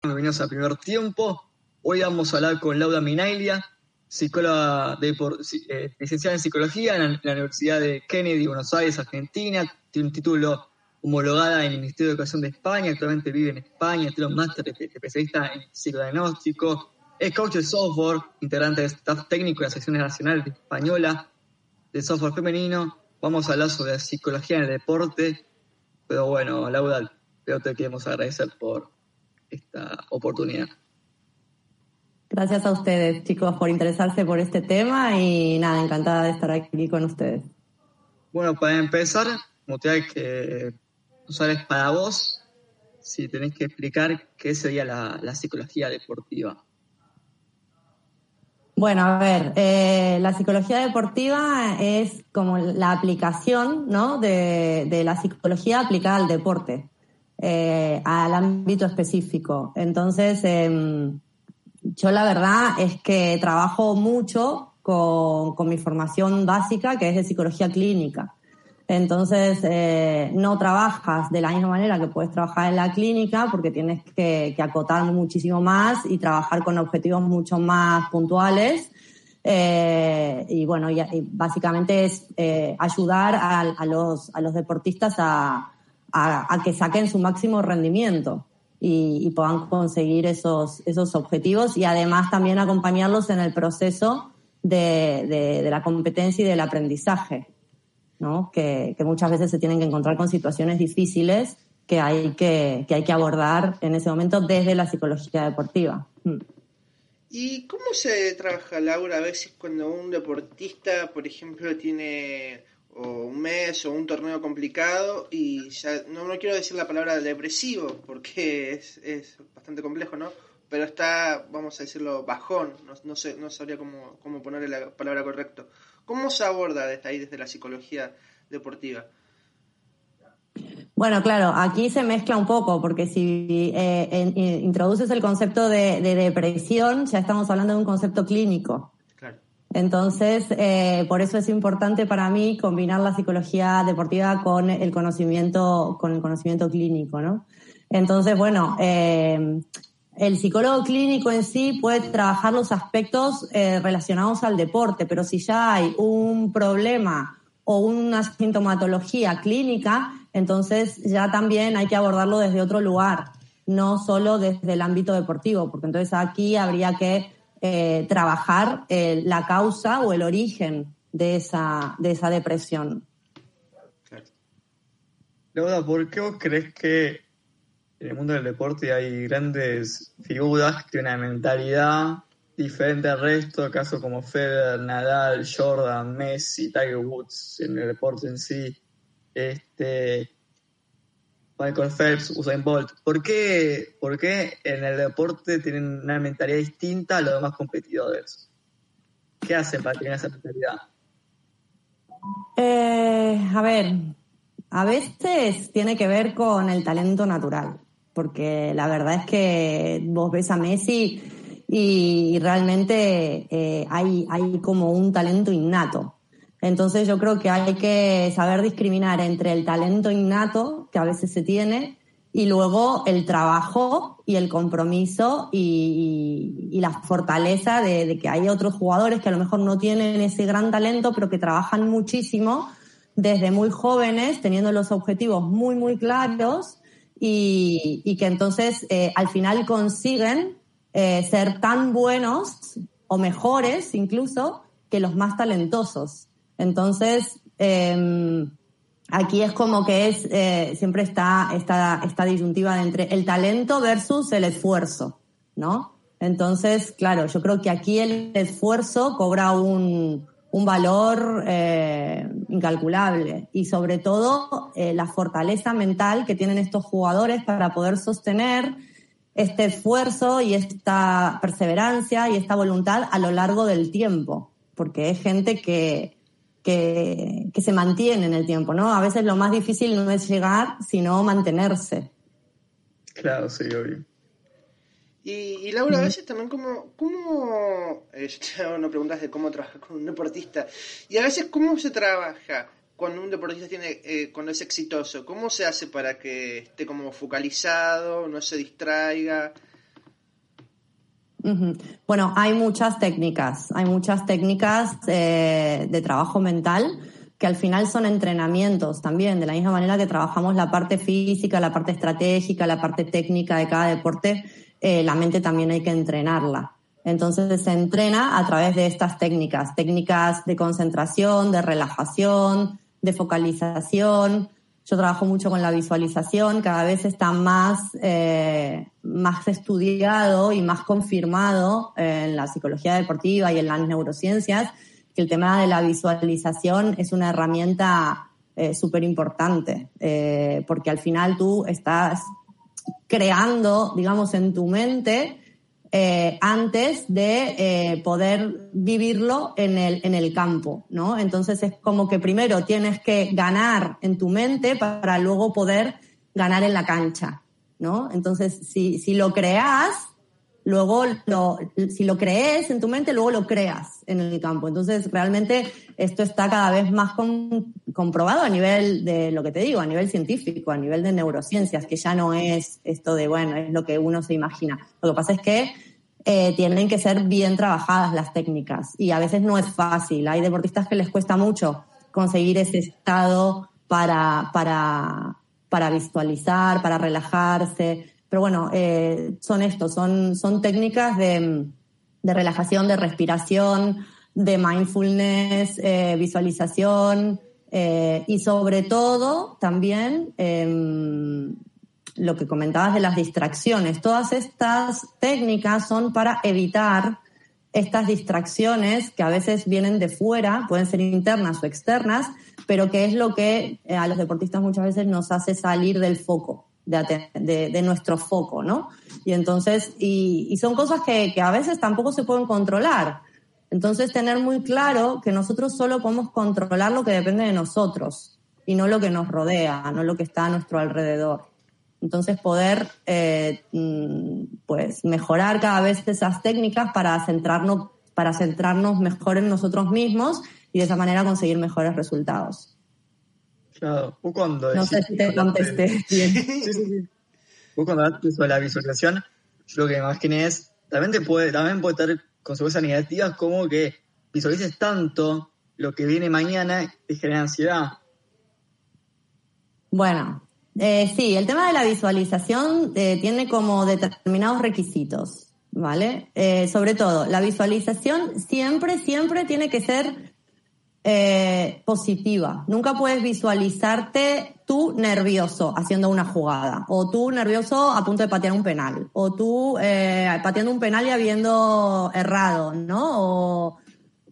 Bienvenidos al primer tiempo. Hoy vamos a hablar con Laura Minailia, psicóloga de, eh, licenciada en psicología en la, Universidad de Kennedy, Buenos Aires, Argentina. Tiene un título homologada en el Ministerio de Educación de España. Actualmente vive en España. Tiene un máster especialista en psicodiagnóstico. Es coach de software, integrante de staff técnico de la sección nacional española de software femenino. Vamos a hablar sobre psicología en el deporte. Pero bueno, Laura, te queremos agradecer por esta oportunidad. Gracias a ustedes, chicos, por interesarse por este tema y nada, encantada de estar aquí con ustedes. Bueno, para empezar, te que no sabes para vos, si tenés que explicar qué sería la, psicología deportiva. Bueno, a ver, eh, la psicología deportiva es como la aplicación ¿no? de, de la psicología aplicada al deporte. Eh, al ámbito específico. Entonces, em, yo la verdad es que trabajo mucho con, mi formación básica, que es de psicología clínica. Entonces, eh, no trabajas de la misma manera que puedes trabajar en la clínica porque tienes que, acotar muchísimo más y trabajar con objetivos mucho más puntuales. Eh, y bueno, básicamente es ayudar a, los, a los deportistas a, a, que saquen su máximo rendimiento y, puedan conseguir esos, esos objetivos y además también acompañarlos en el proceso de, la competencia y del aprendizaje, ¿no? Que, muchas veces se tienen que encontrar con situaciones difíciles que hay que, que hay que abordar en ese momento desde la psicología deportiva. Mm. ¿Y cómo se trabaja, Laura, a veces cuando un deportista, por ejemplo, tiene o un mes o un torneo complicado y ya no, no quiero decir la palabra depresivo porque es, es bastante complejo, ¿no? Pero está, vamos a decirlo, bajón, no, no, sé, no sabría cómo, cómo ponerle la palabra correcta. ¿Cómo se aborda desde ahí, desde la psicología deportiva? Bueno, claro, aquí se mezcla un poco, porque si eh, introduces el concepto de, depresión, ya estamos hablando de un concepto clínico. Entonces, eh, por eso es importante para mí combinar la psicología deportiva con el conocimiento, con el conocimiento clínico, ¿no? Entonces, bueno, eh, el psicólogo clínico en sí puede trabajar los aspectos eh, relacionados al deporte, pero si ya hay un problema o una sintomatología clínica, entonces ya también hay que abordarlo desde otro lugar, no solo desde el ámbito deportivo, porque entonces aquí habría que eh, trabajar eh, la causa o el origen de esa, de esa depresión. Laura, ¿por qué vos crees que en el mundo del deporte hay grandes figuras que tienen una mentalidad diferente al resto, casos como Federer, Nadal, Jordan, Messi, Tiger Woods en el deporte en sí? Este, Michael Phelps, Usain Bolt. ¿Por qué, ¿Por qué en el deporte tienen una mentalidad distinta a los demás competidores? ¿Qué hacen para tener esa mentalidad? Eh, a ver, a veces tiene que ver con el talento natural, porque la verdad es que vos ves a Messi y realmente eh, hay, hay como un talento innato. Entonces yo creo que hay que saber discriminar entre el talento innato, que a veces se tiene, y luego el trabajo y el compromiso y, la fortaleza de, que hay otros jugadores que a lo mejor no tienen ese gran talento, pero que trabajan muchísimo desde muy jóvenes, teniendo los objetivos muy, muy claros y, que entonces eh, al final consiguen eh, ser tan buenos o mejores incluso que los más talentosos. Entonces, em, aquí es como que es, eh, siempre está esta, disyuntiva entre el talento versus el esfuerzo, ¿no? Entonces, claro, yo creo que aquí el esfuerzo cobra un, un valor eh, incalculable y sobre todo eh, la fortaleza mental que tienen estos jugadores para poder sostener este esfuerzo y esta perseverancia y esta voluntad a lo largo del tiempo, porque es gente que, que, se mantiene en el tiempo, ¿no? A veces lo más difícil no es llegar, sino mantenerse. Claro, sí, obvio. Y, Laura, a veces también como, ¿cómo, eh, yo te hago una pregunta de cómo trabajar con un deportista, y a veces cómo se trabaja cuando un deportista tiene, eh, cuando es exitoso, ¿cómo se hace para que esté como focalizado, no se distraiga? Bueno, hay muchas técnicas, hay muchas técnicas eh, de trabajo mental que al final son entrenamientos también, de la misma manera que trabajamos la parte física, la parte estratégica, la parte técnica de cada deporte, eh, la mente también hay que entrenarla. Entonces se entrena a través de estas técnicas, técnicas de concentración, de relajación, de focalización. Yo trabajo mucho con la visualización, cada vez está más, eh, más estudiado y más confirmado en la psicología deportiva y en las neurociencias que el tema de la visualización es una herramienta eh, súper importante, eh, porque al final tú estás creando, digamos, en tu mente eh, antes de eh, poder vivirlo en el, en el campo, ¿no? Entonces es como que primero tienes que ganar en tu mente para luego poder ganar en la cancha, ¿no? Entonces, si, si lo creas, luego si lo crees en tu mente, luego lo creas en el campo. Entonces, realmente esto está cada vez más comprobado a nivel de lo que te digo, a nivel científico, a nivel de neurociencias, que ya no es esto de, bueno, es lo que uno se imagina. Lo que pasa es que eh, tienen que ser bien trabajadas las técnicas y a veces no es fácil. Hay deportistas que les cuesta mucho conseguir ese estado para, para, para visualizar, para relajarse pero bueno, eh, son estos, son, son técnicas de, de, relajación, de respiración, de mindfulness, eh, visualización eh, y sobre todo también em, lo que comentabas de las distracciones. Todas estas técnicas son para evitar estas distracciones que a veces vienen de fuera, pueden ser internas o externas, pero que es lo que a los deportistas muchas veces nos hace salir del foco de, nuestro foco, ¿no? Y entonces, y, son cosas que, a veces tampoco se pueden controlar. Entonces, tener muy claro que nosotros solo podemos controlar lo que depende de nosotros y no lo que nos rodea, no lo que está a nuestro alrededor. Entonces, poder eh, mm, pues mejorar cada vez esas técnicas para centrarnos, para centrarnos mejor en nosotros mismos y de esa manera conseguir mejores resultados. Claro, cuando... No sé si te contesté bien. sí, sí, sí. cuando hablas sobre la visualización, yo lo que me imaginé es, también, puede, también puede tener consecuencias negativas como que visualices tanto lo que viene mañana te genera ansiedad. Bueno, eh, sí, el tema de la visualización eh, tiene como determinados requisitos, ¿vale? Eh, sobre todo, la visualización siempre, siempre tiene que ser eh, positiva. Nunca puedes visualizarte tú nervioso haciendo una jugada, o tú nervioso a punto de patear un penal, o tú eh, pateando un penal y habiendo errado, ¿no? O,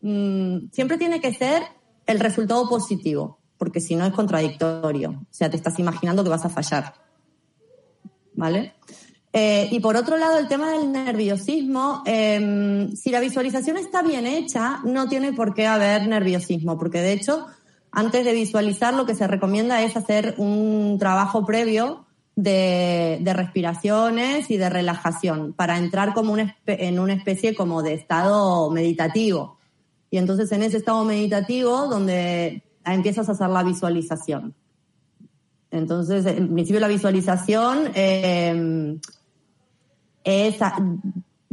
mm, siempre tiene que ser el resultado positivo, porque si no es contradictorio. O sea, te estás imaginando que vas a fallar. ¿Vale? Eh, y por otro lado, el tema del nerviosismo, em, si la visualización está bien hecha, no tiene por qué haber nerviosismo, porque de hecho, antes de visualizar, lo que se recomienda es hacer un trabajo previo de, respiraciones y de relajación para entrar como en una especie como de estado meditativo. Y entonces en ese estado meditativo donde empiezas a hacer la visualización. Entonces, en principio la visualización eh,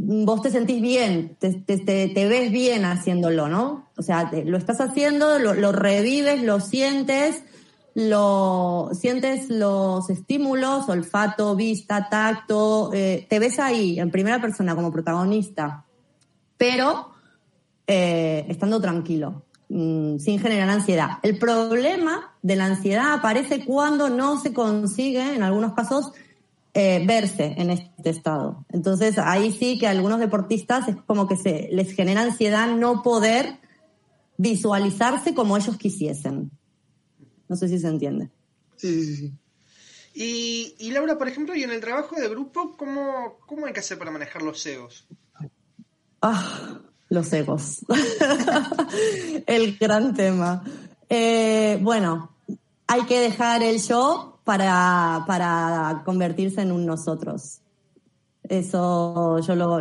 vos te sentís bien, te, te, ves bien haciéndolo, ¿no? O sea, lo estás haciendo, lo, revives, lo sientes, lo sientes los estímulos, olfato, vista, tacto, eh, te ves ahí en primera persona como protagonista, pero eh, estando tranquilo, mm, sin generar ansiedad. El problema de la ansiedad aparece cuando no se consigue, en algunos casos, eh, verse en este estado. Entonces ahí sí que a algunos deportistas es como que se les genera ansiedad no poder visualizarse como ellos quisiesen. No sé si se entiende. Sí, sí, sí. Y, y, Laura, por ejemplo, y en el trabajo de grupo, ¿cómo, cómo hay que hacer para manejar los egos? Ah, los egos. el gran tema. Eh, bueno, hay que dejar el yo para, para convertirse en un nosotros. Eso yo lo,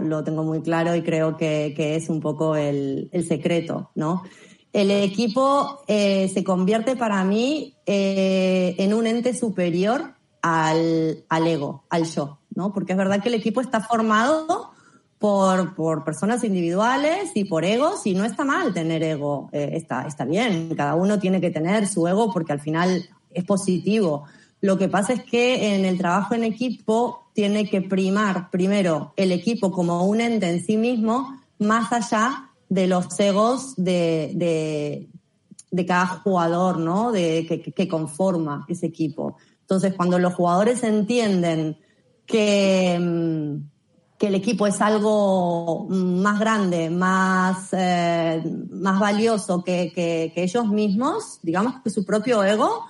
lo, tengo muy claro y creo que, que es un poco el, el, secreto, ¿no? El equipo eh, se convierte para mí eh, en un ente superior al, al, ego, al yo, ¿no? Porque es verdad que el equipo está formado por, por personas individuales y por egos y no está mal tener ego, eh, está, está bien, cada uno tiene que tener su ego porque al final es positivo. Lo que pasa es que en el trabajo en equipo tiene que primar primero el equipo como un ente en sí mismo, más allá de los egos de, de, de cada jugador, ¿no? De, que, que conforma ese equipo. Entonces, cuando los jugadores entienden que, mm, que el equipo es algo más grande, más, eh, más valioso que, que, que, ellos mismos, digamos que su propio ego,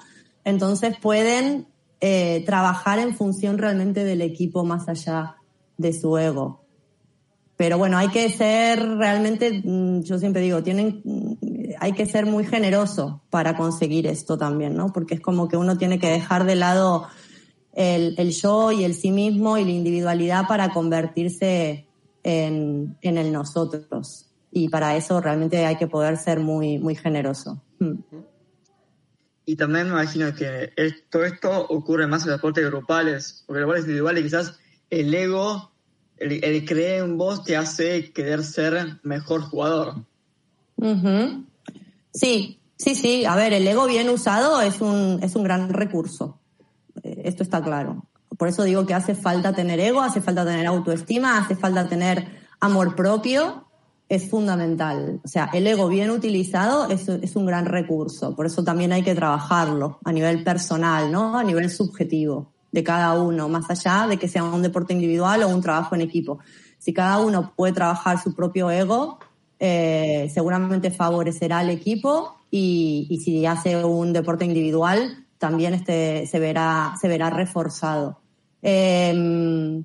entonces pueden eh, trabajar en función realmente del equipo más allá de su ego. Pero bueno, hay que ser realmente, mm, yo siempre digo, tienen, mm, hay que ser muy generoso para conseguir esto también, ¿no? Porque es como que uno tiene que dejar de lado el, el yo y el sí mismo y la individualidad para convertirse en, en, el nosotros. Y para eso realmente hay que poder ser muy, muy generoso. Hmm. Y también me imagino que todo esto ocurre más en los deportes grupales, porque los deportes individuales quizás el ego, el, el creer en vos te hace querer ser mejor jugador. Uh -huh. Sí, sí, sí. A ver, el ego bien usado es un, es un gran recurso esto está claro. Por eso digo que hace falta tener ego, hace falta tener autoestima, hace falta tener amor propio, es fundamental. O sea, el ego bien utilizado es, un gran recurso, por eso también hay que trabajarlo a nivel personal, ¿no? A nivel subjetivo de cada uno, más allá de que sea un deporte individual o un trabajo en equipo. Si cada uno puede trabajar su propio ego, eh, seguramente favorecerá al equipo y si hace un deporte individual, también este, se, verá, se verá reforzado. Eh,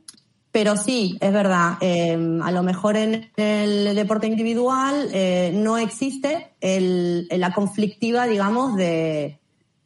pero sí, es verdad, eh, a lo mejor en el deporte individual eh, no existe el, la conflictiva, digamos, de,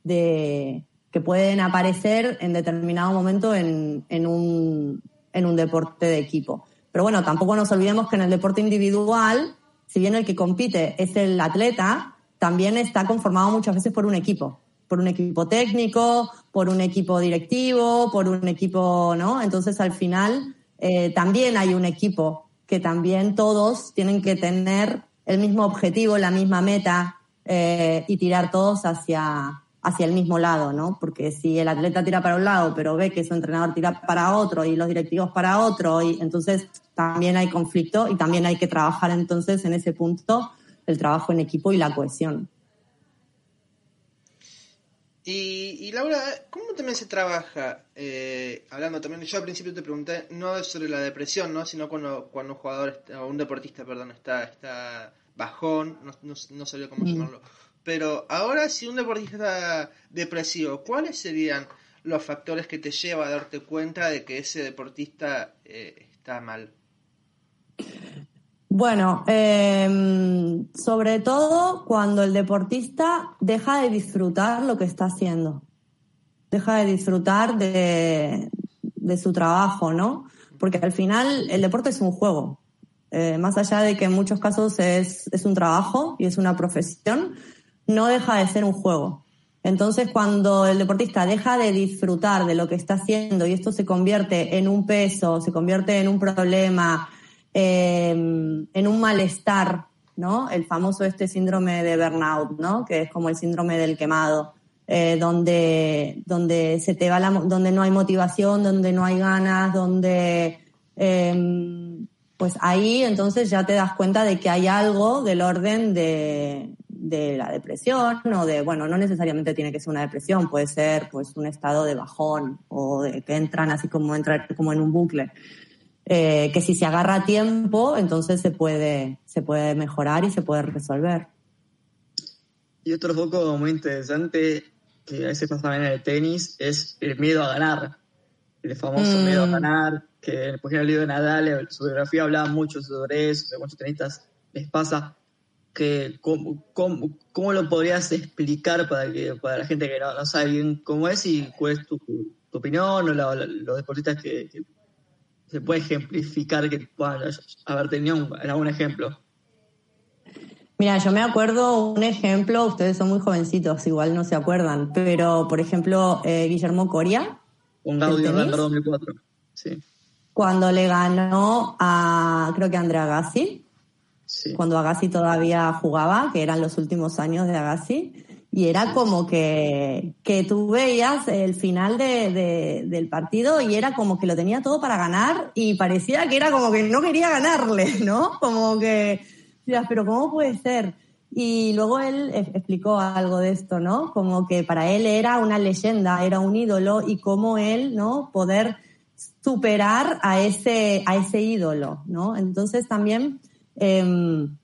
de, que pueden aparecer en determinado momento en, en, un, en un deporte de equipo. Pero bueno, tampoco nos olvidemos que en el deporte individual, si bien el que compite es el atleta, también está conformado muchas veces por un equipo por un equipo técnico, por un equipo directivo, por un equipo, ¿no? Entonces al final eh, también hay un equipo que también todos tienen que tener el mismo objetivo, la misma meta eh, y tirar todos hacia, hacia el mismo lado, ¿no? Porque si el atleta tira para un lado, pero ve que su entrenador tira para otro y los directivos para otro, y entonces también hay conflicto y también hay que trabajar entonces en ese punto el trabajo en equipo y la cohesión. Y, y, Laura, ¿cómo también se trabaja? Eh, hablando también, yo al principio te pregunté, no sobre la depresión, ¿no? sino cuando, cuando un jugador, o un deportista, perdón, está, está bajón, no, no, no sabía cómo mm. llamarlo. Pero ahora, si un deportista está depresivo, ¿cuáles serían los factores que te llevan a darte cuenta de que ese deportista eh, está mal? Bueno, eh, sobre todo cuando el deportista deja de disfrutar lo que está haciendo, deja de disfrutar de, de su trabajo, ¿no? Porque al final el deporte es un juego. Eh, más allá de que en muchos casos es, es un trabajo y es una profesión, no deja de ser un juego. Entonces, cuando el deportista deja de disfrutar de lo que está haciendo y esto se convierte en un peso, se convierte en un problema, eh, en un malestar, ¿no? El famoso este síndrome de burnout, ¿no? Que es como el síndrome del quemado, eh, donde, donde se te va la, donde no hay motivación, donde no hay ganas, donde, eh, pues ahí entonces ya te das cuenta de que hay algo del orden de, de la depresión o de, bueno, no necesariamente tiene que ser una depresión, puede ser pues un estado de bajón o de que entran así como entrar como en un bucle eh, que si se agarra a tiempo, entonces se puede, se puede mejorar y se puede resolver. Y otro foco muy interesante que a veces pasa en el tenis es el miedo a ganar. El famoso miedo a Mm. ganar, que por ejemplo el libro de Nadal, su biografía hablaba mucho sobre eso, de muchos tenistas les pasa. Que, ¿cómo, cómo, cómo lo podrías explicar para, que, para la gente que no, no sabe bien cómo es y cuál es tu, tu opinión o la- la- los deportistas que, que se puede ejemplificar que puedan haber tenido un- algún ejemplo? Mira, yo me acuerdo un ejemplo, ustedes son muy jovencitos, igual no se acuerdan, pero por ejemplo, eh, Guillermo Coria, Un Gaudio? Roland 2004. Sí, cuando le ganó a, creo que Andrea Agassi, sí. cuando Agassi todavía jugaba, que eran los últimos años de Agassi, y era como que, que tú veías el final de- de- del partido y era como que lo tenía todo para ganar y parecía que era como que no quería ganarle, ¿no? Como que, decías, pero ¿cómo puede ser? Y luego él e- explicó algo de esto, ¿no? Como que para él era una leyenda, era un ídolo y cómo él, ¿no? Poder superar a ese, a ese ídolo, ¿no? Entonces también em,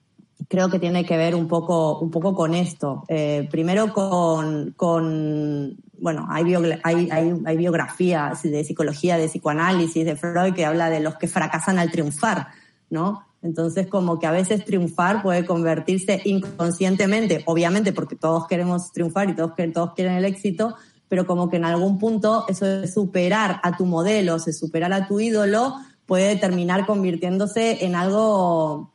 creo que tiene que ver un poco, un poco con esto. Eh, primero con, con bueno, hay, biogra- hay, hay, hay biografías de psicología, de psicoanálisis, de Freud que habla de los que fracasan al triunfar, ¿no? Entonces, como que a veces triunfar puede convertirse inconscientemente, obviamente porque todos queremos triunfar y todos, todos quieren el éxito, pero como que en algún punto eso de superar a tu modelo, de superar a tu ídolo, puede terminar convirtiéndose en algo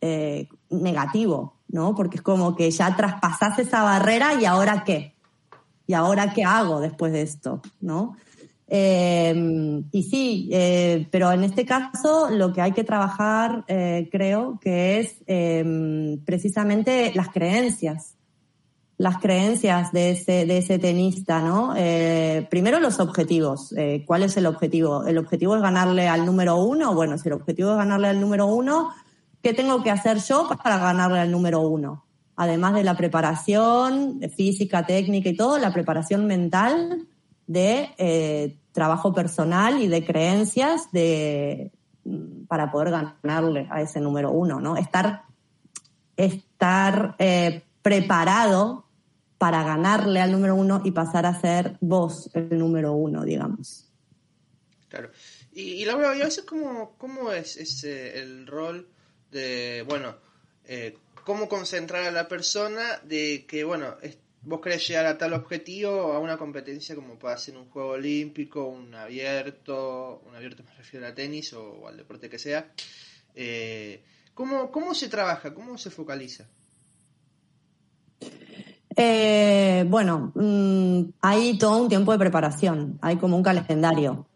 eh, negativo, ¿no? Porque es como que ya traspasás esa barrera y ahora qué? ¿Y ahora qué hago después de esto? ¿No? Eh, y sí, eh, pero en este caso lo que hay que trabajar, eh, creo, que es eh, precisamente las creencias. Las creencias de ese, de ese tenista, ¿no? Eh, primero los objetivos. ¿Cuál es el objetivo? ¿El objetivo es ganarle al número uno? Bueno, si el objetivo es ganarle al número uno, ¿qué tengo que hacer yo para ganarle al número uno? Además de la preparación física, técnica y todo, la preparación mental de eh, trabajo personal y de creencias de, mm, para poder ganarle a ese número uno, ¿no? Estar, estar eh, preparado para ganarle al número uno y pasar a ser vos el número uno, digamos. Claro. Y, y Laura, ¿y a veces cómo, cómo es ese, el rol de, bueno, eh, cómo concentrar a la persona de que, bueno, vos querés llegar a tal objetivo, a una competencia como puede ser un juego olímpico, un abierto, un abierto me refiero a tenis o, o al deporte que sea. Eh, ¿cómo, ¿Cómo se trabaja? ¿Cómo se focaliza? Eh, bueno, mm, hay todo un tiempo de preparación, hay como un calendario.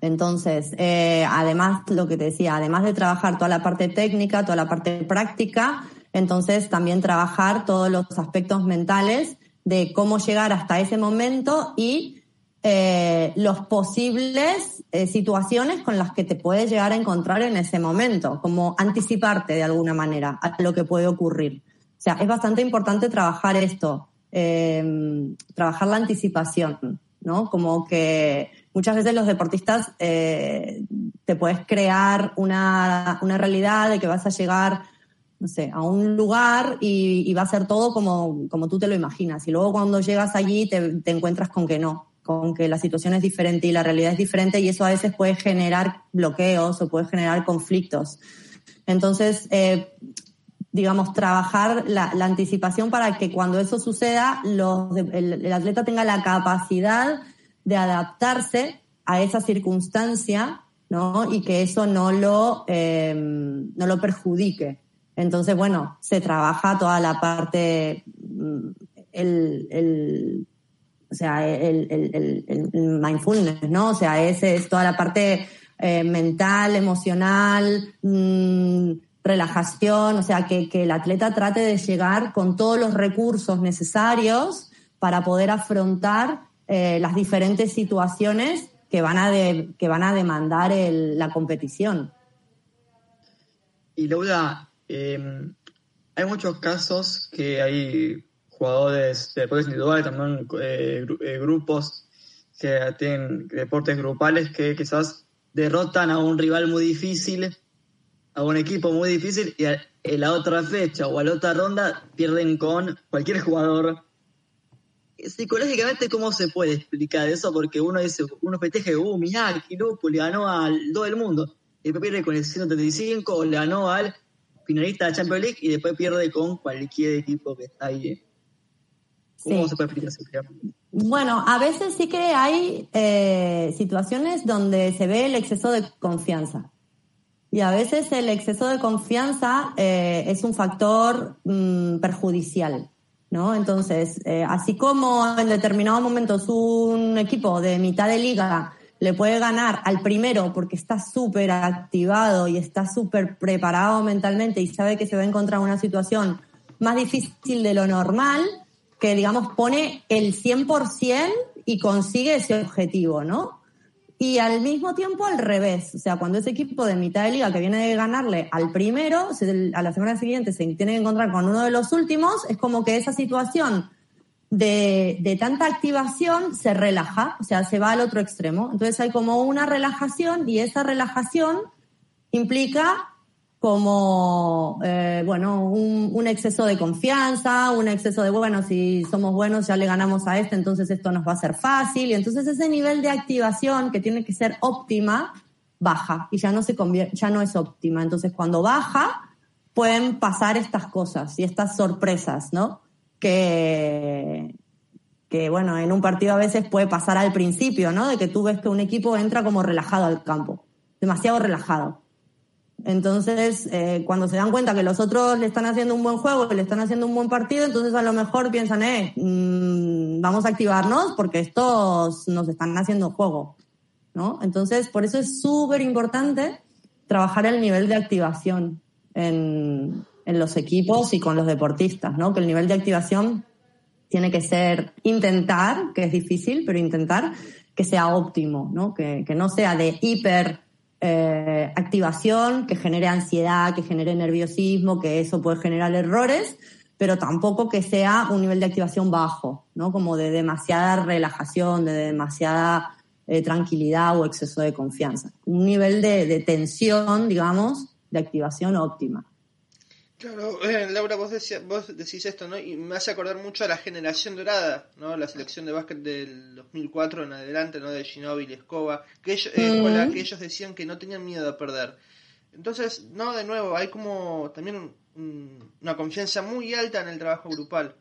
Entonces, eh, además, lo que te decía, además de trabajar toda la parte técnica, toda la parte práctica, entonces también trabajar todos los aspectos mentales de cómo llegar hasta ese momento y eh, los posibles eh, situaciones con las que te puedes llegar a encontrar en ese momento, como anticiparte de alguna manera a lo que puede ocurrir. O sea, es bastante importante trabajar esto, eh, trabajar la anticipación, ¿no? Como que muchas veces los deportistas eh, te puedes crear una, una realidad de que vas a llegar, no sé, a un lugar y, va a ser todo como, como tú te lo imaginas. Y luego cuando llegas allí te, encuentras con que no, con que la situación es diferente y la realidad es diferente y eso a veces puede generar bloqueos o puede generar conflictos. Entonces, eh, digamos, trabajar la, anticipación para que cuando eso suceda, los, el, atleta tenga la capacidad de adaptarse a esa circunstancia, ¿no? Y que eso no lo, eh, no lo perjudique. Entonces, bueno, se trabaja toda la parte, mm, el, el o sea, el, el, el, mindfulness, ¿no? O sea, ese es toda la parte eh, mental, emocional, mmm, relajación, o sea, que, que, el atleta trate de llegar con todos los recursos necesarios para poder afrontar eh, las diferentes situaciones que van a, de, que van a demandar el, la competición. Y Laura, eh, hay muchos casos que hay jugadores de deportes individuales, también eh, grupos que tienen deportes grupales que quizás derrotan a un rival muy difícil a un equipo muy difícil y a, en la otra fecha o a la otra ronda pierden con cualquier jugador psicológicamente, ¿cómo se puede explicar eso? Porque uno dice, uno festeja, uh, mirá, pues le ganó al todo el mundo. Y después pierde con el 135 o le ganó al finalista de Champions League y después pierde con cualquier equipo que está ahí. ¿Cómo se puede explicar eso? Bueno, a veces sí que hay eh, situaciones donde se ve el exceso de confianza. Y a veces el exceso de confianza eh, es un factor mm, perjudicial. ¿No? Entonces, eh, así como en determinados momentos un equipo de mitad de liga le puede ganar al primero porque está súper activado y está súper preparado mentalmente y sabe que se va a encontrar una situación más difícil de lo normal, que digamos pone el 100% y consigue ese objetivo, ¿no? Y al mismo tiempo al revés, o sea, cuando ese equipo de mitad de liga que viene de ganarle al primero, a la semana siguiente se tiene que encontrar con uno de los últimos, es como que esa situación de, de, tanta activación se relaja, o sea, se va al otro extremo. Entonces hay como una relajación y esa relajación implica como, eh, bueno, un, exceso de confianza, un exceso de, bueno, si somos buenos ya le ganamos a este, entonces esto nos va a ser fácil. Y entonces ese nivel de activación que tiene que ser óptima, baja y ya no, se ya no es óptima. Entonces cuando baja, pueden pasar estas cosas y estas sorpresas, ¿no? Que, que, bueno, en un partido a veces puede pasar al principio, ¿no? De que tú ves que un equipo entra como relajado al campo, demasiado relajado entonces, eh, cuando se dan cuenta que los otros le están haciendo un buen juego, que le están haciendo un buen partido, entonces a lo mejor piensan, eh, mm, vamos a activarnos porque estos nos están haciendo juego, ¿no? Entonces, por eso es súper importante trabajar el nivel de activación en, en los equipos y con los deportistas, ¿no? Que el nivel de activación tiene que ser intentar, que es difícil, pero intentar que sea óptimo, ¿no? Que, que no sea de hiper eh, activación que genere ansiedad, que genere nerviosismo, que eso puede generar errores, pero tampoco que sea un nivel de activación bajo, ¿no? Como de demasiada relajación, de demasiada eh, tranquilidad o exceso de confianza. Un nivel de tensión, digamos, de activación óptima. Claro, eh, Laura, vos, vos decís esto, ¿no? Y me hace acordar mucho a la generación dorada, ¿no? La selección de básquet del 2004 en adelante, ¿no? De Ginóbili, Escoba, que ellos, eh, que ellos decían que no tenían miedo a perder. Entonces, no, de nuevo, hay como también una confianza muy alta en el trabajo grupal.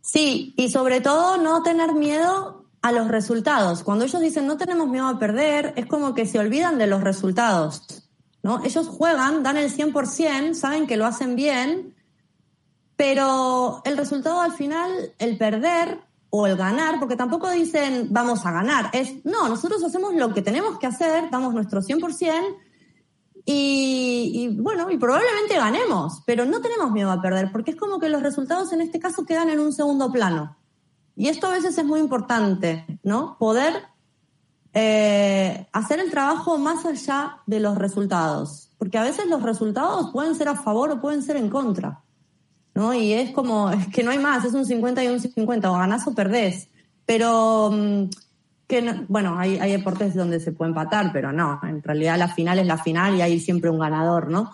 Sí, y sobre todo no tener miedo a los resultados. Cuando ellos dicen no tenemos miedo a perder, es como que se olvidan de los resultados. ¿No? Ellos juegan, dan el 100%, saben que lo hacen bien, pero el resultado al final, el perder o el ganar, porque tampoco dicen vamos a ganar, es no, nosotros hacemos lo que tenemos que hacer, damos nuestro 100% y, y bueno, y probablemente ganemos, pero no tenemos miedo a perder, porque es como que los resultados en este caso quedan en un segundo plano. Y esto a veces es muy importante, ¿no? Poder eh, hacer el trabajo más allá de los resultados, porque a veces los resultados pueden ser a favor o pueden ser en contra, ¿no? Y es como, es que no hay más, es un 50 y un 50, o ganás o perdés, pero mm, que bueno, hay, hay deportes donde se puede empatar, pero no, en realidad la final es la final y hay siempre un ganador, ¿no?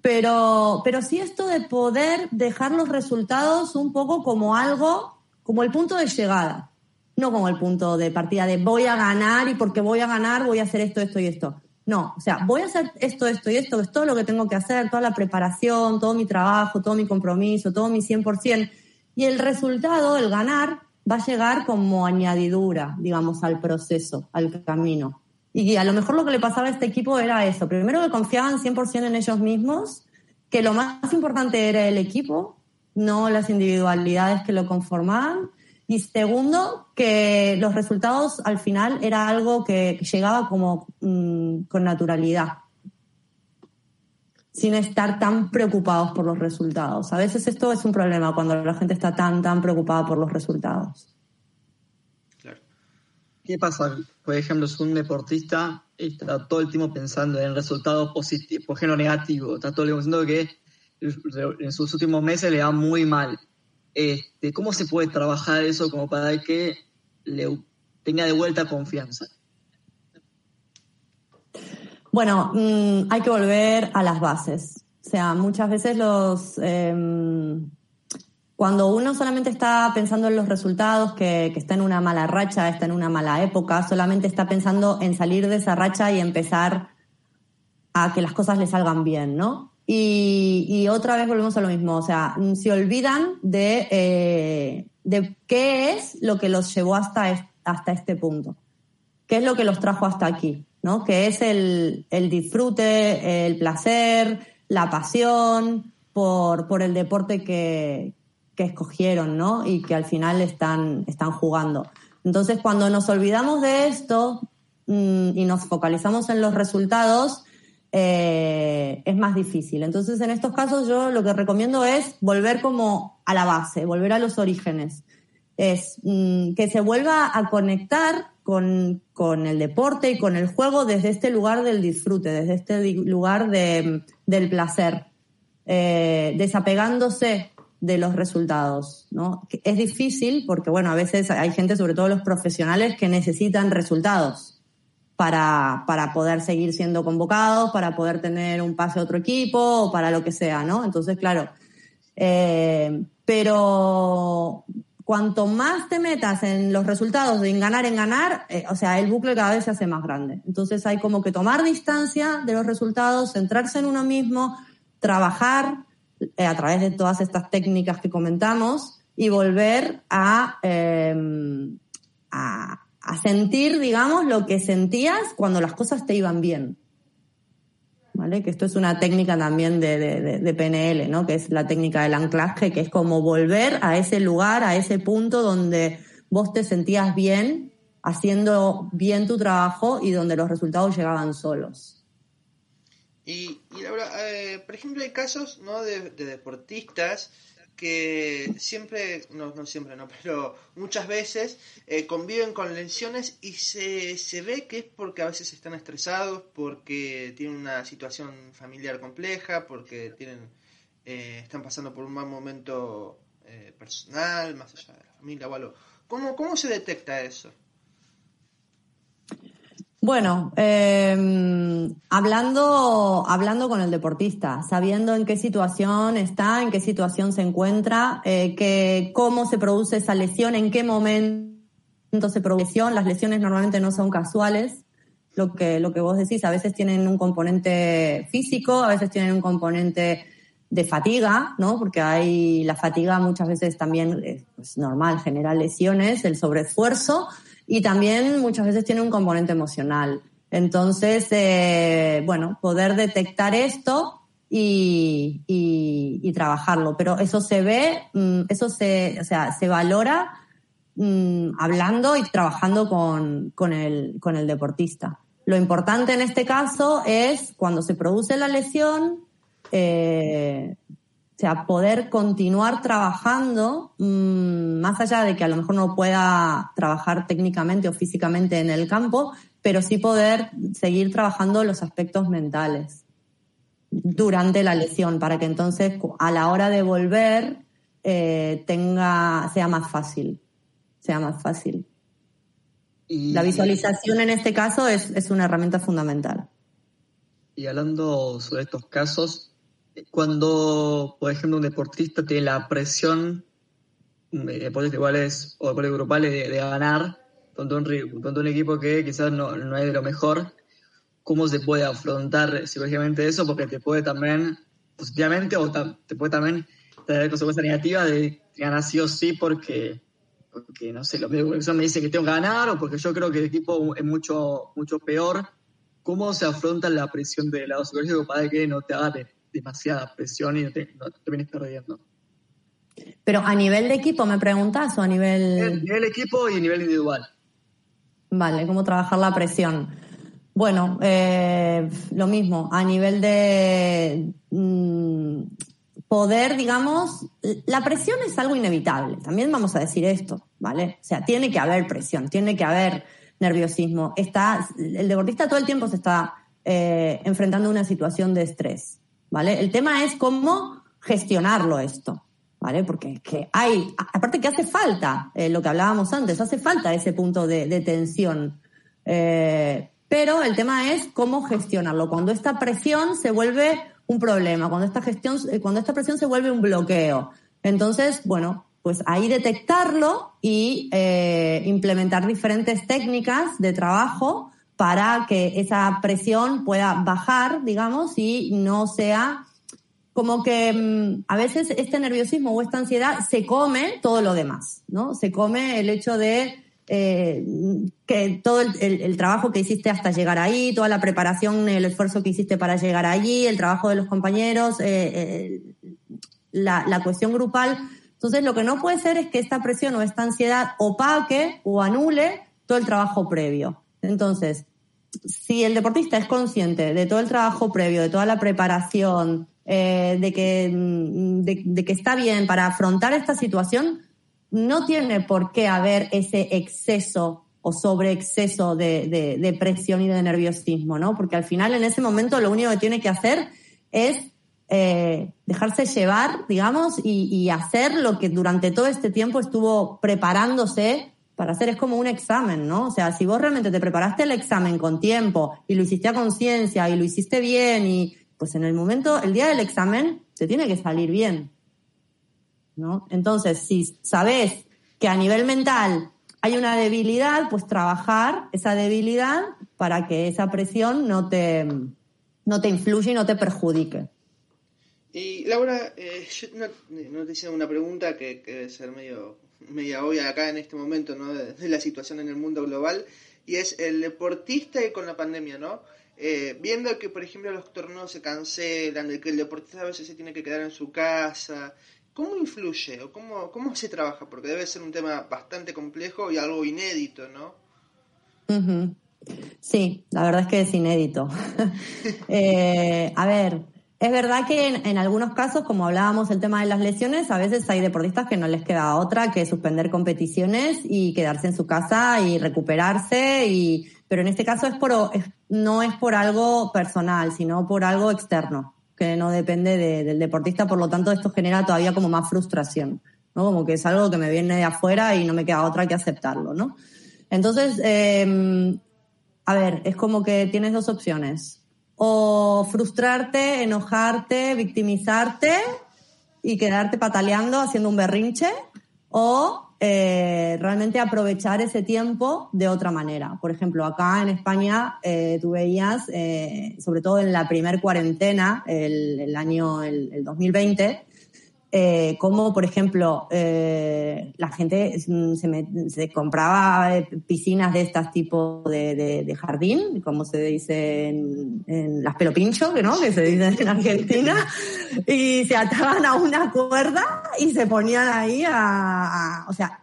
Pero, pero sí esto de poder dejar los resultados un poco como algo, como el punto de llegada no como el punto de partida de voy a ganar y porque voy a ganar voy a hacer esto, esto y esto. No, o sea, voy a hacer esto, esto y esto, es todo lo que tengo que hacer, toda la preparación, todo mi trabajo, todo mi compromiso, todo mi 100%. Y el resultado, el ganar, va a llegar como añadidura, digamos, al proceso, al camino. Y a lo mejor lo que le pasaba a este equipo era eso. Primero que confiaban 100% en ellos mismos, que lo más importante era el equipo, no las individualidades que lo conformaban y segundo, que los resultados al final era algo que, llegaba como mm, con naturalidad, sin estar tan preocupados por los resultados. A veces esto es un problema cuando la gente está tan, tan preocupada por los resultados. ¿Qué pasa? Por ejemplo, si un deportista está todo el tiempo pensando en resultados positivos, por ejemplo, negativos, está todo el tiempo diciendo que en sus últimos meses le va muy mal este, ¿Cómo se puede trabajar eso como para que le tenga de vuelta confianza? Bueno, mm, hay que volver a las bases. O sea, muchas veces los, em, cuando uno solamente está pensando en los resultados, que, que, está en una mala racha, está en una mala época, solamente está pensando en salir de esa racha y empezar a que las cosas le salgan bien, ¿no? Y, otra vez volvemos a lo mismo, o sea, se olvidan de, eh, de qué es lo que los llevó hasta, hasta este punto, qué es lo que los trajo hasta aquí, ¿no? Que es el, el disfrute, el placer, la pasión por, por el deporte que, que escogieron, ¿no? Y que al final están, están jugando. Entonces, cuando nos olvidamos de esto mmm, y nos focalizamos en los resultados, eh, es más difícil. Entonces, en estos casos, yo lo que recomiendo es volver como a la base, volver a los orígenes. Es mmm, que se vuelva a conectar con, con, el deporte y con el juego desde este lugar del disfrute, desde este lugar de, del placer, eh, desapegándose de los resultados, ¿no? Es difícil porque, bueno, a veces hay gente, sobre todo los profesionales, que necesitan resultados para, para poder seguir siendo convocados, para poder tener un pase a otro equipo o para lo que sea, ¿no? Entonces, claro, eh, pero cuanto más te metas en los resultados de en ganar, en ganar, eh, o sea, el bucle cada vez se hace más grande. Entonces hay como que tomar distancia de los resultados, centrarse en uno mismo, trabajar, eh, a través de todas estas técnicas que comentamos y volver a, a, a, sentir, digamos, lo que sentías cuando las cosas te iban bien. ¿Vale? Que esto es una técnica también de, PNL, ¿no? Que es la técnica del anclaje, que es como volver a ese lugar, a ese punto donde vos te sentías bien, haciendo bien tu trabajo y donde los resultados llegaban solos. Y, Laura, eh, por ejemplo, hay casos ¿no? de, deportistas que siempre, no, no siempre, no, pero muchas veces eh, conviven con lesiones y se, se ve que es porque a veces están estresados, porque tienen una situación familiar compleja, porque tienen eh, están pasando por un mal momento eh, personal, más allá de la familia o algo. ¿Cómo, cómo se detecta eso? Bueno, eh, hablando, hablando con el deportista, sabiendo en qué situación está, en qué situación se encuentra, eh, que, cómo se produce esa lesión, en qué momento se produce. Las lesiones normalmente no son casuales. Lo que, lo que vos decís, a veces tienen un componente físico, a veces tienen un componente de fatiga, ¿no? Porque hay la fatiga muchas veces también es normal, genera lesiones, el sobreesfuerzo y también muchas veces tiene un componente emocional. Entonces, eh, bueno, poder detectar esto y, y, trabajarlo. Pero eso se ve, mm, eso se, o sea, se valora mmm, hablando y trabajando con, con, el, con el deportista. Lo importante en este caso es cuando se produce la lesión, eh, o sea, poder continuar trabajando, mmm, más allá de que a lo mejor no pueda trabajar técnicamente o físicamente en el campo, pero sí poder seguir trabajando los aspectos mentales durante la lesión, para que entonces a la hora de volver eh, tenga, sea más fácil, sea más fácil. Y, la visualización en este caso es, es una herramienta fundamental. Y hablando sobre estos casos, cuando, por ejemplo, un deportista tiene la presión de deportes iguales o deportes grupales de, de ganar contra un, contra un, equipo que quizás no, no, es de lo mejor, ¿cómo se puede afrontar psicológicamente eso? Porque te puede también, positivamente, o te puede también tener consecuencias negativas de ganar sí o sí porque, porque no sé, los medios de me dicen que tengo que ganar o porque yo creo que el equipo es mucho, mucho peor. ¿Cómo se afronta la presión del lado psicológico para que no te haga demasiada presión y no te, no te vienes perdiendo. Pero a nivel de equipo, ¿me preguntas o a nivel...? A nivel equipo y a nivel individual. Vale, ¿cómo trabajar la presión? Bueno, eh, lo mismo, a nivel de mmm, poder, digamos, la presión es algo inevitable, también vamos a decir esto, ¿vale? O sea, tiene que haber presión, tiene que haber nerviosismo. Está, el deportista todo el tiempo se está eh, enfrentando a una situación de estrés. ¿Vale? El tema es cómo gestionarlo esto, ¿vale? Porque que hay, aparte que hace falta, eh, lo que hablábamos antes, hace falta ese punto de, tensión. Eh, pero el tema es cómo gestionarlo. Cuando esta presión se vuelve un problema, cuando esta gestión, eh, cuando esta presión se vuelve un bloqueo. Entonces, bueno, pues ahí detectarlo y implementar diferentes técnicas de trabajo para que esa presión pueda bajar, digamos, y no sea como que mm, a veces este nerviosismo o esta ansiedad se come todo lo demás, ¿no? Se come el hecho de eh, que todo el, trabajo que hiciste hasta llegar ahí, toda la preparación, el esfuerzo que hiciste para llegar allí, el trabajo de los compañeros, eh, eh, la, la cuestión grupal. Entonces, lo que no puede ser es que esta presión o esta ansiedad opaque o anule todo el trabajo previo. Entonces, si el deportista es consciente de todo el trabajo previo, de toda la preparación, de, que, mm, de, que está bien para afrontar esta situación, no tiene por qué haber ese exceso o sobreexceso de, de, presión y de nerviosismo, ¿no? Porque al final en ese momento lo único que tiene que hacer es eh, dejarse llevar, digamos, y, hacer lo que durante todo este tiempo estuvo preparándose para hacer. Es como un examen, ¿no? O sea, si vos realmente te preparaste el examen con tiempo y lo hiciste a conciencia y lo hiciste bien y pues en el momento, el día del examen, te tiene que salir bien. ¿no? Entonces, si sabes que a nivel mental hay una debilidad, pues trabajar esa debilidad para que esa presión no te, no te influya y no te perjudique. Y Laura, eh, yo no, te hice una pregunta que, debe ser medio, media obvia acá en este momento, ¿no? De, la situación en el mundo global, y es el deportista y con la pandemia, ¿no? Eh, viendo que, por ejemplo, los torneos se cancelan, de que el deportista a veces se tiene que quedar en su casa, ¿Cómo influye o cómo, cómo se trabaja? Porque debe ser un tema bastante complejo y algo inédito, ¿no? Sí, la verdad es que es inédito. Eh, a ver, es verdad que en, algunos casos, como hablábamos el tema de las lesiones, a veces hay deportistas que no les queda otra que suspender competiciones y quedarse en su casa y recuperarse. Pero en este caso no es por algo personal, sino por algo externo que no depende del deportista, por lo tanto esto genera todavía como más frustración, ¿no? Como que es algo que me viene de afuera y no me queda otra que aceptarlo. Entonces, em, a ver, es como que tienes dos opciones. O frustrarte, enojarte, victimizarte y quedarte pataleando haciendo un berrinche, o eh, realmente aprovechar ese tiempo de otra manera. Por ejemplo, acá en España eh, tú veías, eh, sobre todo en la primer cuarentena, el, año el 2020, eh, como por ejemplo eh, la gente se, compraba eh, piscinas de estas tipo de, jardín, como se dice en, las pelopincho, ¿no? que se dice en Argentina, y se ataban a una cuerda y se ponían ahí a, o sea,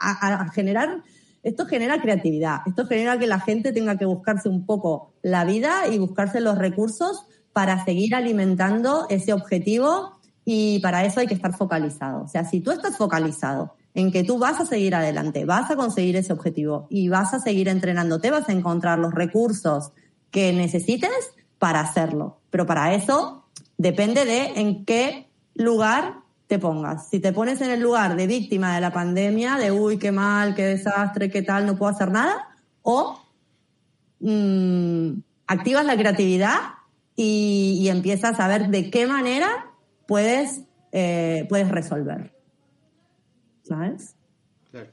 a generar esto genera creatividad, esto genera que la gente tenga que buscarse un poco la vida y buscarse los recursos para seguir alimentando ese objetivo y para eso hay que estar focalizado. O sea, si tú estás focalizado en que tú vas a seguir adelante, vas a conseguir ese objetivo y vas a seguir entrenándote, vas a encontrar los recursos que necesites para hacerlo. Pero para eso depende de en qué lugar te pongas. Si te pones en el lugar de víctima de la pandemia, de uy, qué mal, qué desastre, qué tal, no puedo hacer nada, o mm, activas la creatividad y, y empiezas a ver de qué manera puedes, eh, puedes resolver. ¿Sabes? Claro.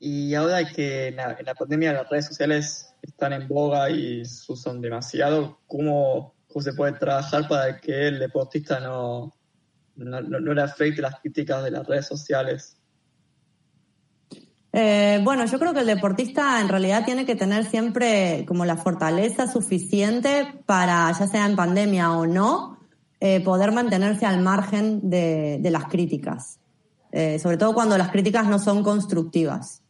Y ahora que en la, pandemia las redes sociales están en boga y se usan demasiado, ¿cómo, se puede trabajar para que el deportista no, no, le afecte las críticas de las redes sociales? Eh, bueno, yo creo que el deportista en realidad tiene que tener siempre como la fortaleza suficiente para, ya sea en pandemia o no, eh, poder mantenerse al margen de, las críticas, eh, sobre todo cuando las críticas no son constructivas,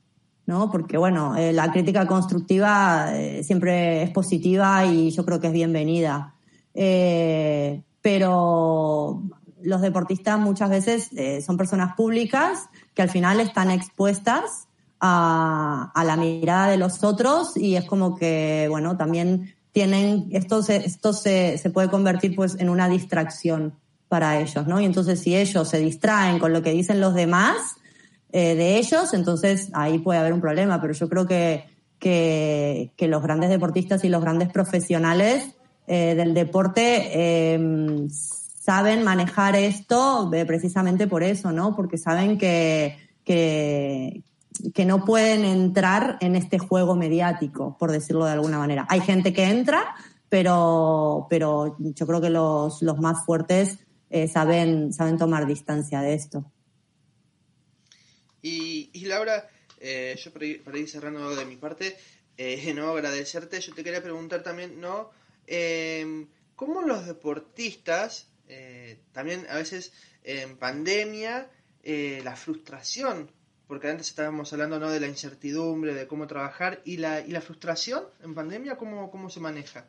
¿no? Porque, bueno, eh, la crítica constructiva siempre es positiva y yo creo que es bienvenida. pero los deportistas muchas veces son personas públicas que al final están expuestas a, a, la mirada de los otros y es como que, bueno, también tienen, esto se, esto se, se puede convertir pues en una distracción para ellos, ¿no? Y entonces si ellos se distraen con lo que dicen los demás eh, de ellos, entonces ahí puede haber un problema, pero yo creo que, que, que los grandes deportistas y los grandes profesionales eh, del deporte eh, saben manejar esto eh, precisamente por eso, ¿no? Porque saben que, que, que no pueden entrar en este juego mediático, por decirlo de alguna manera. Hay gente que entra, pero, pero yo creo que los, los más fuertes eh, saben, saben tomar distancia de esto. Y, Laura, eh, yo para ir, cerrando de mi parte, eh, no agradecerte, yo te quería preguntar también, ¿no? Eh, ¿Cómo los deportistas, también a veces en pandemia, la frustración, porque antes estábamos hablando ¿no? de la incertidumbre, de cómo trabajar, y la, y la frustración en pandemia, ¿cómo, cómo se maneja?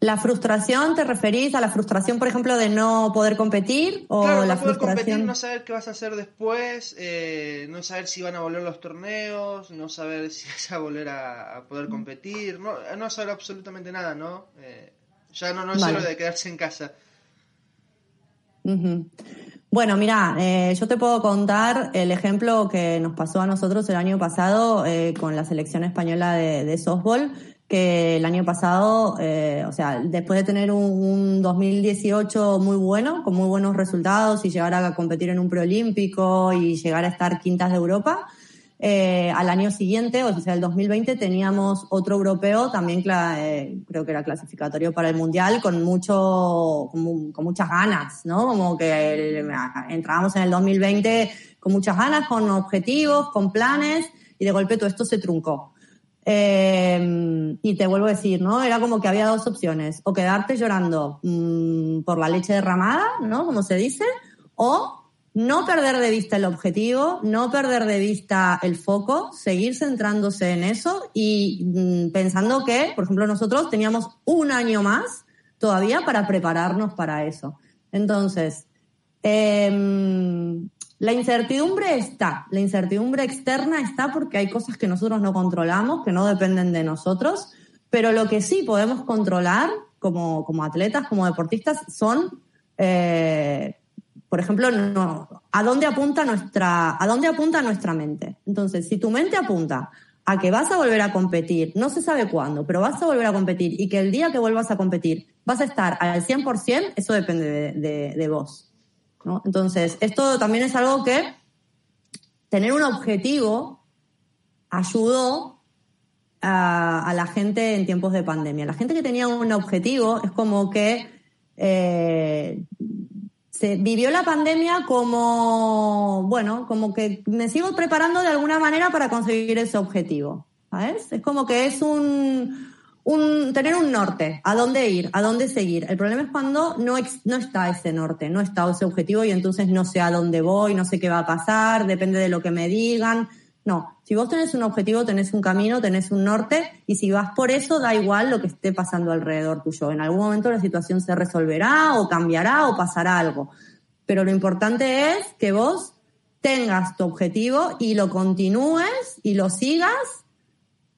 ¿La frustración te referís a la frustración, por ejemplo, de no poder competir? O claro, la no poder frustración... competir, no saber qué vas a hacer después, eh, no saber si van a volver los torneos, no saber si vas a volver a, a poder competir, no, no saber absolutamente nada, ¿no? Eh, ya no, no es Vale. solo de quedarse en casa. Ujú. Bueno, mira, eh, yo te puedo contar el ejemplo que nos pasó a nosotros el año pasado eh, con la selección española de, de softball, que el año pasado, eh, o sea, después de tener un, un 2018 muy bueno, con muy buenos resultados y llegar a competir en un preolímpico y llegar a estar quintas de Europa, eh, al año siguiente, o sea, el 2020, teníamos otro europeo, también eh, creo que era clasificatorio para el Mundial, con mucho, con, con muchas ganas, ¿no? Como que el- entrábamos en el 2020 con muchas ganas, con objetivos, con planes, y de golpe todo esto se truncó. Eh, y te vuelvo a decir, ¿no? Era como que había dos opciones, o quedarte llorando mm, por la leche derramada, ¿no? Como se dice, o no perder de vista el objetivo, no perder de vista el foco, seguir centrándose en eso y mm, pensando que, por ejemplo, nosotros teníamos un año más todavía para prepararnos para eso. Entonces, em, la incertidumbre está, la incertidumbre externa está porque hay cosas que nosotros no controlamos, que no dependen de nosotros, pero lo que sí podemos controlar como, como atletas, como deportistas, son, eh, por ejemplo, no, a dónde apunta nuestra, a dónde apunta nuestra mente. Entonces, si tu mente apunta a que vas a volver a competir, no se sabe cuándo, pero vas a volver a competir y que el día que vuelvas a competir vas a estar al 100%, eso depende de, vos. Entonces, esto también es algo que tener un objetivo ayudó a, a, la gente en tiempos de pandemia. La gente que tenía un objetivo es como que eh, se vivió la pandemia como, bueno, como que me sigo preparando de alguna manera para conseguir ese objetivo. ¿Sabes? Es como que es un, un, tener un norte, a dónde ir, a dónde seguir. El problema es cuando no, no está ese norte, no está ese objetivo y entonces no sé a dónde voy, no sé qué va a pasar, depende de lo que me digan. No, si vos tenés un objetivo, tenés un camino, tenés un norte y si vas por eso, da igual lo que esté pasando alrededor tuyo. En algún momento la situación se resolverá o cambiará o pasará algo. Pero lo importante es que vos tengas tu objetivo y lo continúes y lo sigas,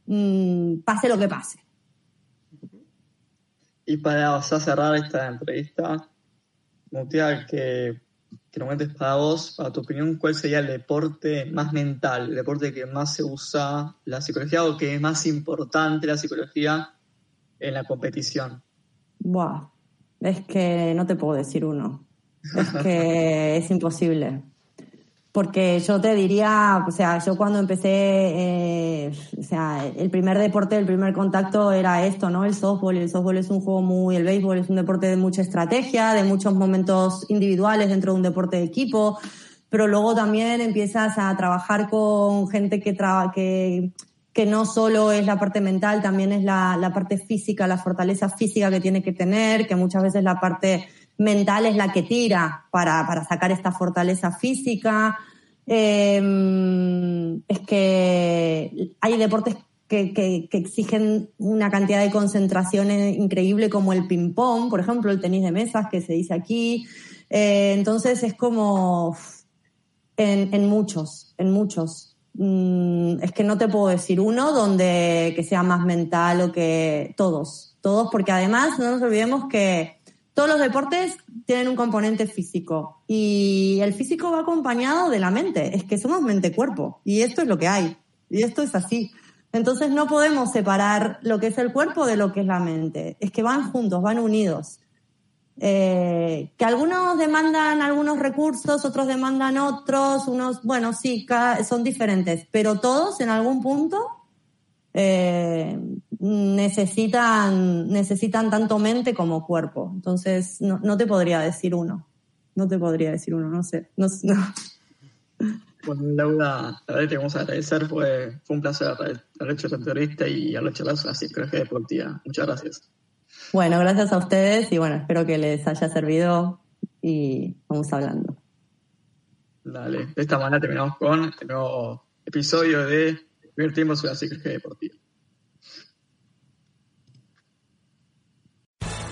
mmm, pase lo que pase. Y para o cerrar esta entrevista, gustaría que, que nos cuentes para vos, para tu opinión, cuál sería el deporte más mental, el deporte que más se usa la psicología o que es más importante la psicología en la competición. Buah, es que no te puedo decir uno. Es que es imposible. Porque yo te diría, o sea, yo cuando empecé, eh, o sea, el primer deporte, el primer contacto era esto, ¿no? El softball. El softball es un juego muy, el béisbol es un deporte de mucha estrategia, de muchos momentos individuales dentro de un deporte de equipo. Pero luego también empiezas a trabajar con gente que, traba, que, que no solo es la parte mental, también es la, la parte física, la fortaleza física que tiene que tener, que muchas veces la parte mental es la que tira para, para sacar esta fortaleza física. Eh, es que hay deportes que, que, exigen una cantidad de concentración increíble como el ping-pong, por ejemplo, el tenis de mesas que se dice aquí. Eh, entonces es como en, en muchos, en muchos. Mm, es que no te puedo decir uno donde que sea más mental o que todos, todos, porque además no nos olvidemos que todos los deportes tienen un componente físico y el físico va acompañado de la mente. Es que somos mente-cuerpo y esto es lo que hay y esto es así. Entonces no podemos separar lo que es el cuerpo de lo que es la mente. Es que van juntos, van unidos. eh, que algunos demandan algunos recursos, otros demandan otros, unos, bueno, sí, son diferentes, pero todos en algún punto eh, necesitan, necesitan tanto mente como cuerpo. Entonces, no, no, te podría decir uno. No te podría decir uno, no sé. No, Bueno, Laura, la verdad que vamos a agradecer, fue, fue un placer haber hecho esta entrevista y haber hecho la psicología deportiva. Muchas gracias. Bueno, gracias a ustedes y bueno, espero que les haya servido y vamos hablando. Dale, de esta manera terminamos con el nuevo episodio de Primer Tiempo sobre la Psicología Deportiva.